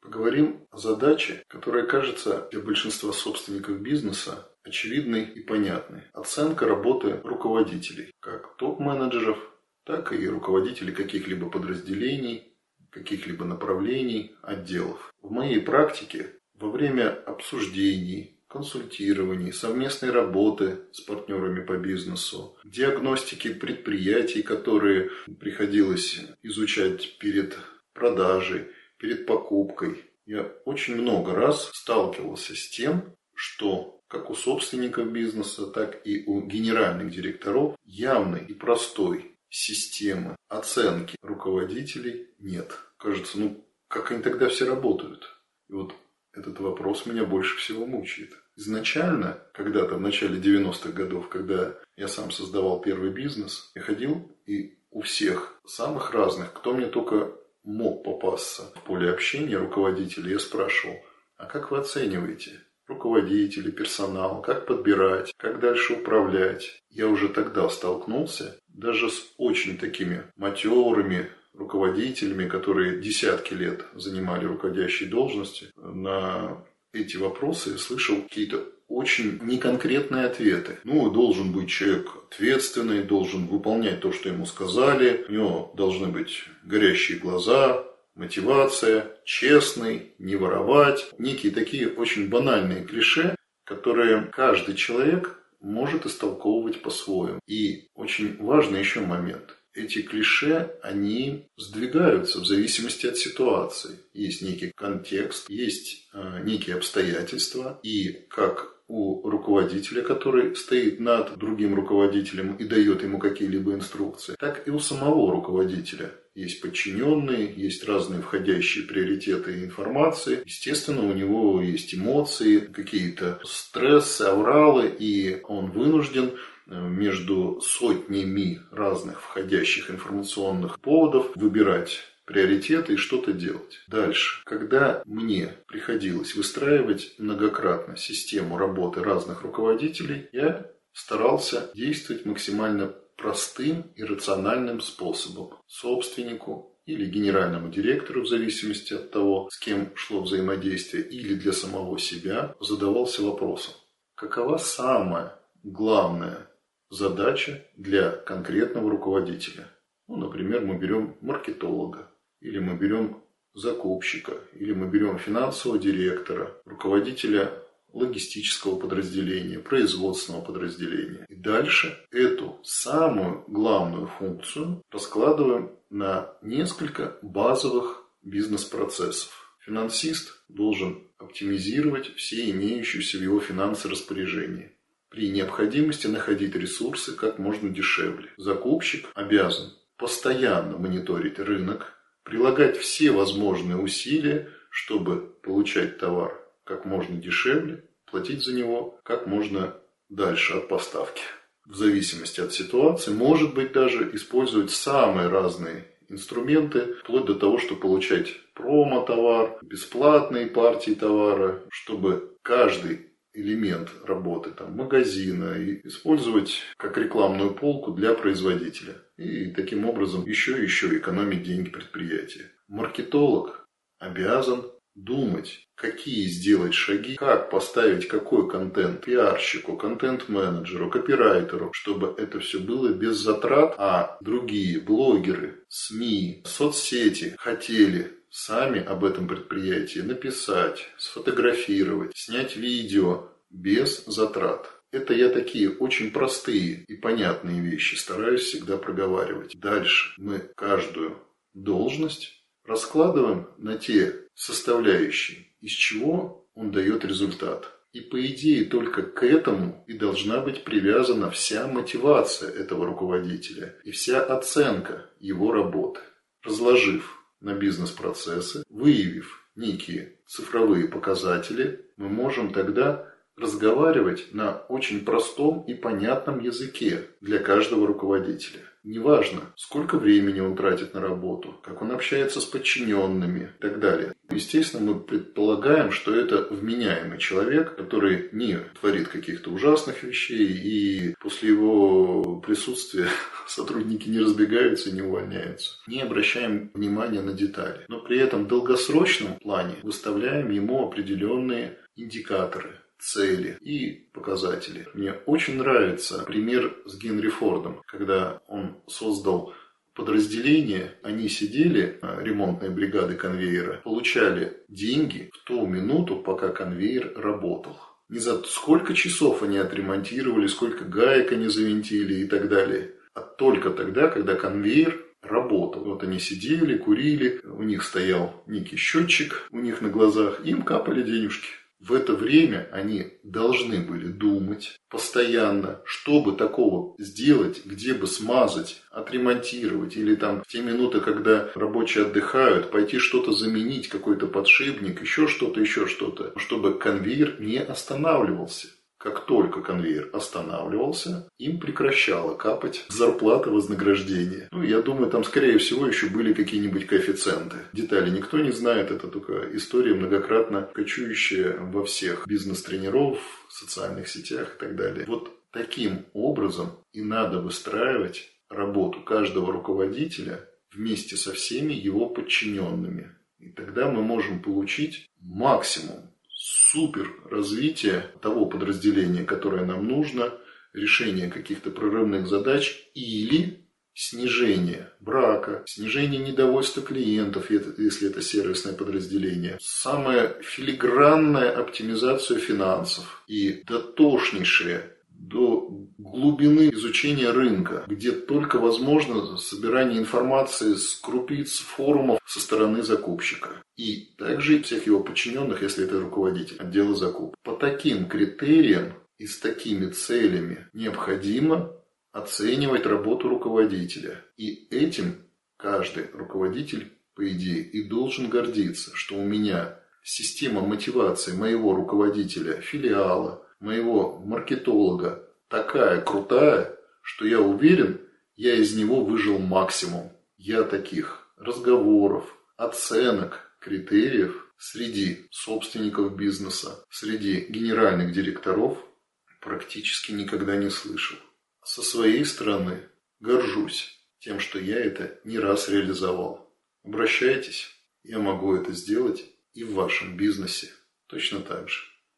Поговорим о задаче, которая кажется для большинства собственников бизнеса очевидной и понятной. Оценка работы руководителей, как топ-менеджеров, так и руководителей каких-либо подразделений, каких-либо направлений, отделов. В моей практике во время обсуждений, консультирований, совместной работы с партнерами по бизнесу, диагностики предприятий, которые приходилось изучать перед продажей, перед покупкой. Я очень много раз сталкивался с тем, что как у собственников бизнеса, так и у генеральных директоров явной и простой системы оценки руководителей нет. Кажется, ну как они тогда все работают? И вот этот вопрос меня больше всего мучает. Изначально, когда-то в начале 90-х годов, когда я сам создавал первый бизнес, я ходил и у всех самых разных, кто мне только мог попасться в поле общения руководителей, я спрашивал, а как вы оцениваете руководители, персонал, как подбирать, как дальше управлять. Я уже тогда столкнулся даже с очень такими матерыми руководителями, которые десятки лет занимали руководящие должности. На эти вопросы я слышал какие-то очень неконкретные ответы. Ну, должен быть человек ответственный, должен выполнять то, что ему сказали, у него должны быть горящие глаза, мотивация, честный, не воровать. Некие такие очень банальные клише, которые каждый человек может истолковывать по-своему. И очень важный еще момент. Эти клише, они сдвигаются в зависимости от ситуации. Есть некий контекст, есть э, некие обстоятельства. И как у руководителя, который стоит над другим руководителем и дает ему какие-либо инструкции, так и у самого руководителя. Есть подчиненные, есть разные входящие приоритеты информации. Естественно, у него есть эмоции, какие-то стрессы, авралы, и он вынужден между сотнями разных входящих информационных поводов выбирать приоритеты и что-то делать. Дальше. Когда мне приходилось выстраивать многократно систему работы разных руководителей, я старался действовать максимально простым и рациональным способом. Собственнику или генеральному директору, в зависимости от того, с кем шло взаимодействие, или для самого себя, задавался вопросом, какова самая главная задача для конкретного руководителя. Ну, например, мы берем маркетолога или мы берем закупщика, или мы берем финансового директора, руководителя логистического подразделения, производственного подразделения. И дальше эту самую главную функцию раскладываем на несколько базовых бизнес-процессов. Финансист должен оптимизировать все имеющиеся в его финансы распоряжения. При необходимости находить ресурсы как можно дешевле. Закупщик обязан постоянно мониторить рынок, прилагать все возможные усилия, чтобы получать товар как можно дешевле, платить за него как можно дальше от поставки. В зависимости от ситуации, может быть даже использовать самые разные инструменты, вплоть до того, чтобы получать промо-товар, бесплатные партии товара, чтобы каждый элемент работы там, магазина и использовать как рекламную полку для производителя. И таким образом еще и еще экономить деньги предприятия. Маркетолог обязан думать, какие сделать шаги, как поставить какой контент пиарщику, контент-менеджеру, копирайтеру, чтобы это все было без затрат, а другие блогеры, СМИ, соцсети хотели сами об этом предприятии написать, сфотографировать, снять видео без затрат. Это я такие очень простые и понятные вещи стараюсь всегда проговаривать. Дальше мы каждую должность раскладываем на те составляющие, из чего он дает результат. И по идее только к этому и должна быть привязана вся мотивация этого руководителя и вся оценка его работы. Разложив на бизнес-процессы, выявив некие цифровые показатели, мы можем тогда разговаривать на очень простом и понятном языке для каждого руководителя. Неважно, сколько времени он тратит на работу, как он общается с подчиненными и так далее. Естественно, мы предполагаем, что это вменяемый человек, который не творит каких-то ужасных вещей, и после его присутствия сотрудники не разбегаются и не увольняются. Не обращаем внимания на детали. Но при этом в долгосрочном плане выставляем ему определенные индикаторы, цели и показатели. Мне очень нравится пример с Генри Фордом, когда он создал подразделение, они сидели, ремонтные бригады конвейера, получали деньги в ту минуту, пока конвейер работал. Не за сколько часов они отремонтировали, сколько гаек они завинтили и так далее. А только тогда, когда конвейер работал. Вот они сидели, курили, у них стоял некий счетчик у них на глазах, им капали денежки. В это время они должны были думать постоянно, что бы такого сделать, где бы смазать, отремонтировать, или там в те минуты, когда рабочие отдыхают, пойти что-то заменить, какой-то подшипник, еще что-то, еще что-то, чтобы конвейер не останавливался. Как только конвейер останавливался, им прекращала капать зарплата вознаграждения. Ну, я думаю, там, скорее всего, еще были какие-нибудь коэффициенты. Детали никто не знает, это только история многократно кочующая во всех бизнес-тренеров, социальных сетях и так далее. Вот таким образом и надо выстраивать работу каждого руководителя вместе со всеми его подчиненными. И тогда мы можем получить максимум супер развитие того подразделения, которое нам нужно, решение каких-то прорывных задач или снижение брака, снижение недовольства клиентов, если это сервисное подразделение, самая филигранная оптимизация финансов и дотошнейшее до глубины изучения рынка, где только возможно собирание информации с крупиц форумов со стороны закупщика. И также всех его подчиненных, если это руководитель отдела закупок. По таким критериям и с такими целями необходимо оценивать работу руководителя. И этим каждый руководитель, по идее, и должен гордиться, что у меня система мотивации моего руководителя филиала, моего маркетолога такая крутая, что я уверен, я из него выжил максимум. Я таких разговоров, оценок, критериев среди собственников бизнеса, среди генеральных директоров практически никогда не слышал. Со своей стороны горжусь тем, что я это не раз реализовал. Обращайтесь, я могу это сделать и в вашем бизнесе точно так же.